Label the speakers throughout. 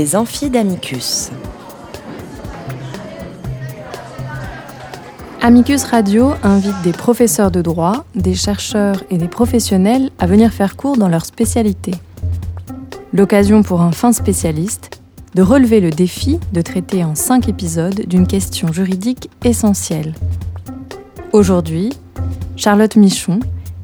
Speaker 1: Les Amphidamicus.
Speaker 2: Amicus Radio invite des professeurs de droit, des chercheurs et des professionnels à venir faire cours dans leur spécialité. L'occasion pour un fin spécialiste de relever le défi de traiter en cinq épisodes d'une question juridique essentielle. Aujourd'hui, Charlotte Michon,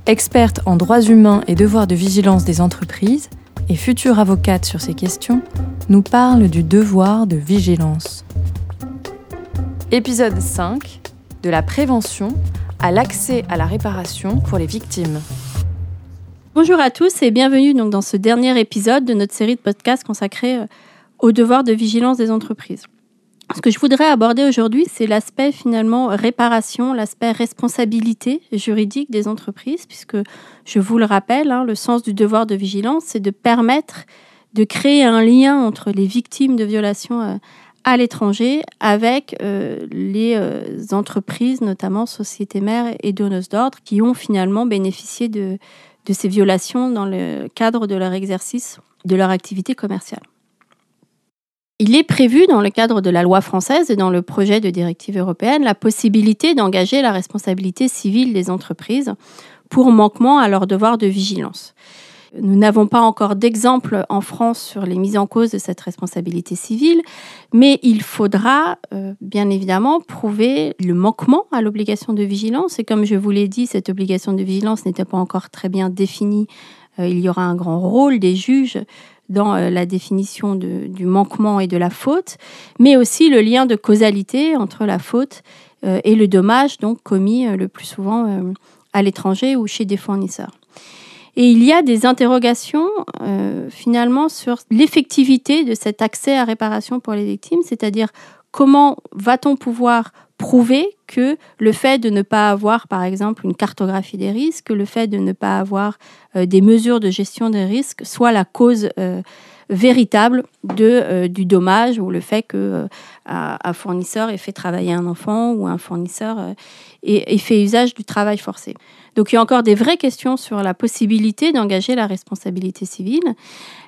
Speaker 2: experte en droits humains et devoirs de vigilance des entreprises et future avocate sur ces questions, nous parle du devoir de vigilance. Épisode 5 de la prévention à l'accès à la réparation pour les victimes.
Speaker 3: Bonjour à tous et bienvenue donc dans ce dernier épisode de notre série de podcasts consacrée euh, au devoir de vigilance des entreprises. Ce que je voudrais aborder aujourd'hui, c'est l'aspect finalement réparation, l'aspect responsabilité juridique des entreprises, puisque je vous le rappelle, hein, le sens du devoir de vigilance, c'est de permettre de créer un lien entre les victimes de violences euh, à l'étranger avec euh, les euh, entreprises, notamment sociétés mères et donneuses d'ordre, qui ont finalement bénéficié de ces violations dans le cadre de leur exercice, de leur activité commerciale. Il est prévu dans le cadre de la loi française et dans le projet de directive européenne la possibilité d'engager la responsabilité civile des entreprises pour manquement à leur devoir de vigilance. Nous n'avons pas encore d'exemple en France sur les mises en cause de cette responsabilité civile, mais il faudra euh, bien évidemment prouver le manquement à l'obligation de vigilance. Et comme je vous l'ai dit, cette obligation de vigilance n'était pas encore très bien définie. Euh, il y aura un grand rôle des juges dans euh, la définition du manquement et de la faute, mais aussi le lien de causalité entre la faute et le dommage donc commis le plus souvent à l'étranger ou chez des fournisseurs. Et il y a des interrogations euh, finalement sur l'effectivité de cet accès à réparation pour les victimes, c'est-à-dire comment va-t-on pouvoir prouver que le fait de ne pas avoir, par exemple, une cartographie des risques, le fait de ne pas avoir euh, des mesures de gestion des risques soit la cause euh, véritable de, du dommage ou le fait que un fournisseur ait fait travailler un enfant ou un fournisseur ait fait usage du travail forcé. Donc il y a encore des vraies questions sur la possibilité d'engager la responsabilité civile.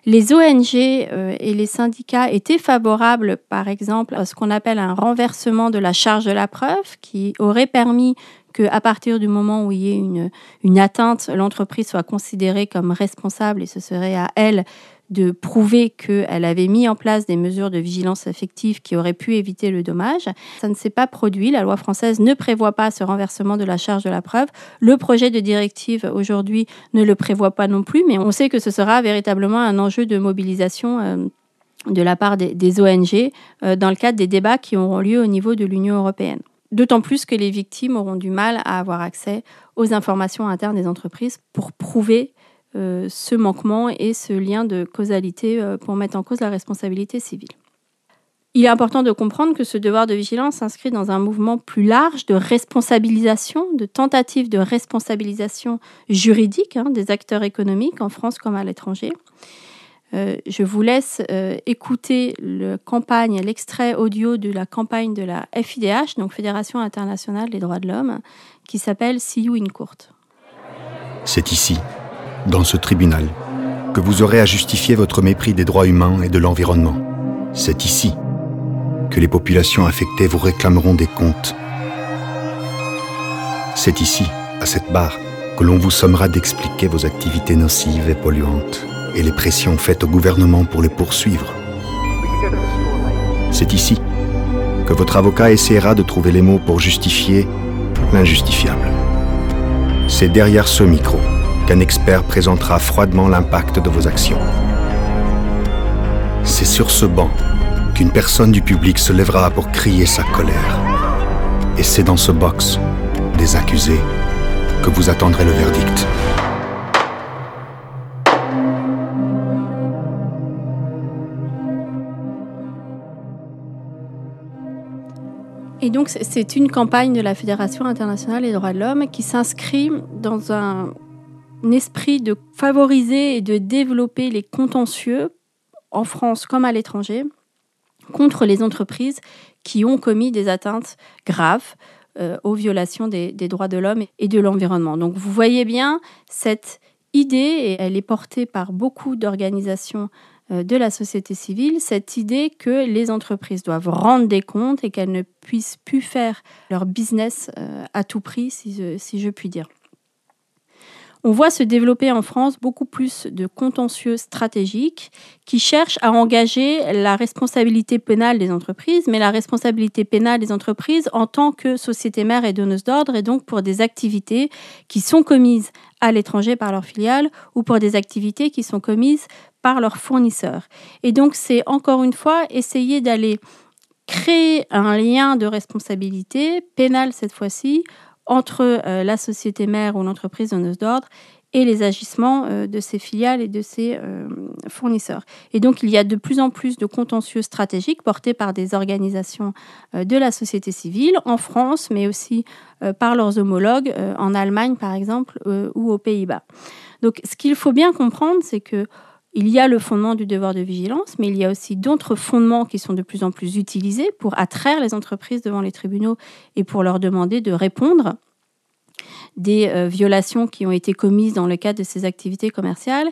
Speaker 3: Les ONG euh, et les syndicats étaient favorables, par exemple, à ce qu'on appelle un renversement de la charge de la preuve, qui aurait permis qu'à partir du moment où il y ait une, une atteinte, l'entreprise soit considérée comme responsable et ce serait à elle de prouver qu'elle avait mis en place des mesures de vigilance affective qui auraient pu éviter le dommage. Ça ne s'est pas produit. La loi française ne prévoit pas ce renversement de la charge de la preuve. Le projet de directive aujourd'hui ne le prévoit pas non plus, mais on sait que ce sera véritablement un enjeu de mobilisation. Euh, de la part des, ONG euh, dans le cadre des débats qui auront lieu au niveau de l'Union européenne. D'autant plus que les victimes auront du mal à avoir accès aux informations internes des entreprises pour prouver ce manquement et ce lien de causalité euh, pour mettre en cause la responsabilité civile. Il est important de comprendre que ce devoir de vigilance s'inscrit dans un mouvement plus large de responsabilisation, de tentative de responsabilisation juridique hein, des acteurs économiques en France comme à l'étranger. Euh, je vous laisse écouter le campagne, l'extrait audio de la campagne de la FIDH, donc Fédération internationale des droits de l'homme, qui s'appelle See You in Court.
Speaker 4: C'est ici, dans ce tribunal, que vous aurez à justifier votre mépris des droits humains et de l'environnement. C'est ici que les populations affectées vous réclameront des comptes. C'est ici, à cette barre, que l'on vous sommera d'expliquer vos activités nocives et polluantes et les pressions faites au gouvernement pour les poursuivre. C'est ici que votre avocat essaiera de trouver les mots pour justifier l'injustifiable. C'est derrière ce micro qu'un expert présentera froidement l'impact de vos actions. C'est sur ce banc qu'une personne du public se lèvera pour crier sa colère. Et c'est dans ce box des accusés que vous attendrez le verdict.
Speaker 3: Et donc, c'est une campagne de la Fédération internationale des droits de l'homme qui s'inscrit dans un esprit de favoriser et de développer les contentieux en France comme à l'étranger contre les entreprises qui ont commis des atteintes graves euh, aux violations des, droits de l'homme et de l'environnement. Donc vous voyez bien cette idée, et elle est portée par beaucoup d'organisations euh, de la société civile cette idée que les entreprises doivent rendre des comptes et qu'elles ne puissent plus faire leur business euh, à tout prix, si je, puis dire. On voit se développer en France beaucoup plus de contentieux stratégiques qui cherchent à engager la responsabilité pénale des entreprises, mais la responsabilité pénale des entreprises en tant que société mère et donneuse d'ordre, et donc pour des activités qui sont commises à l'étranger par leurs filiales ou pour des activités qui sont commises par leurs fournisseurs. Et donc, c'est encore une fois essayer d'aller créer un lien de responsabilité pénale cette fois-ci entre euh, la société mère ou l'entreprise donneuse d'ordre et les agissements euh, de ses filiales et de ses euh, fournisseurs. Et donc, il y a de plus en plus de contentieux stratégiques portés par des organisations de la société civile en France, mais aussi par leurs homologues en Allemagne, par exemple, ou aux Pays-Bas. Donc, ce qu'il faut bien comprendre, c'est que il y a le fondement du devoir de vigilance, mais il y a aussi d'autres fondements qui sont de plus en plus utilisés pour attraire les entreprises devant les tribunaux et pour leur demander de répondre des euh, violations qui ont été commises dans le cadre de ces activités commerciales.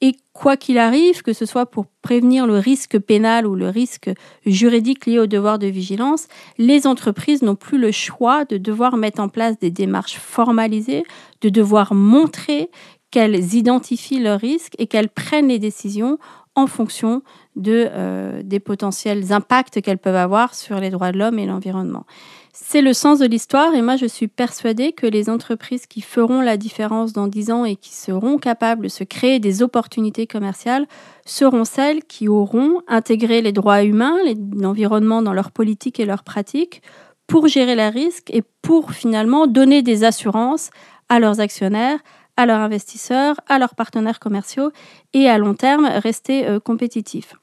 Speaker 3: Et quoi qu'il arrive, que ce soit pour prévenir le risque pénal ou le risque juridique lié au devoir de vigilance, les entreprises n'ont plus le choix de devoir mettre en place des démarches formalisées, de devoir montrer qu'elles identifient leurs risques et qu'elles prennent les décisions en fonction euh, des potentiels impacts qu'elles peuvent avoir sur les droits de l'homme et l'environnement. C'est le sens de l'histoire et moi je suis persuadée que les entreprises qui feront la différence dans dix ans et qui seront capables de se créer des opportunités commerciales seront celles qui auront intégré les droits humains, l'environnement dans leur politique et leurs pratiques pour gérer les risques et pour finalement donner des assurances à leurs actionnaires, à leurs investisseurs, à leurs partenaires commerciaux et à long terme rester euh, compétitifs.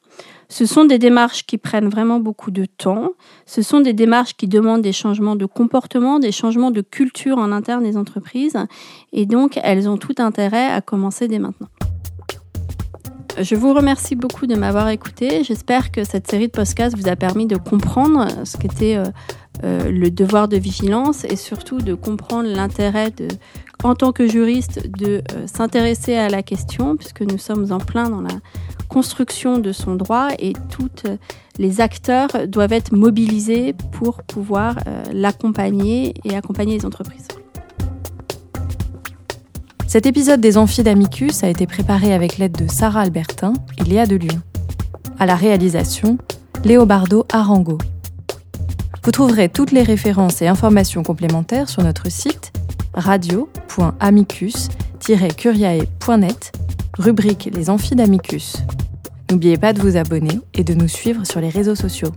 Speaker 3: Ce sont des démarches qui prennent vraiment beaucoup de temps. Ce sont des démarches qui demandent des changements de comportement, des changements de culture en interne des entreprises. Et donc, elles ont tout intérêt à commencer dès maintenant. Je vous remercie beaucoup de m'avoir écouté. J'espère que cette série de podcasts vous a permis de comprendre ce qu'était euh, euh, le devoir de vigilance et surtout de comprendre l'intérêt de en tant que juriste de euh, s'intéresser à la question, puisque nous sommes en plein dans la construction de son droit et tous les acteurs doivent être mobilisés pour pouvoir euh, l'accompagner et accompagner les entreprises.
Speaker 2: Cet épisode des Amphis d'Amicus a été préparé avec l'aide de Sarah Albertin et Léa Delion. À la réalisation, Léobardo Arango. Vous trouverez toutes les références et informations complémentaires sur notre site radio.amicus-curiae.net, rubrique Les Amphis d'Amicus. N'oubliez pas de vous abonner et de nous suivre sur les réseaux sociaux.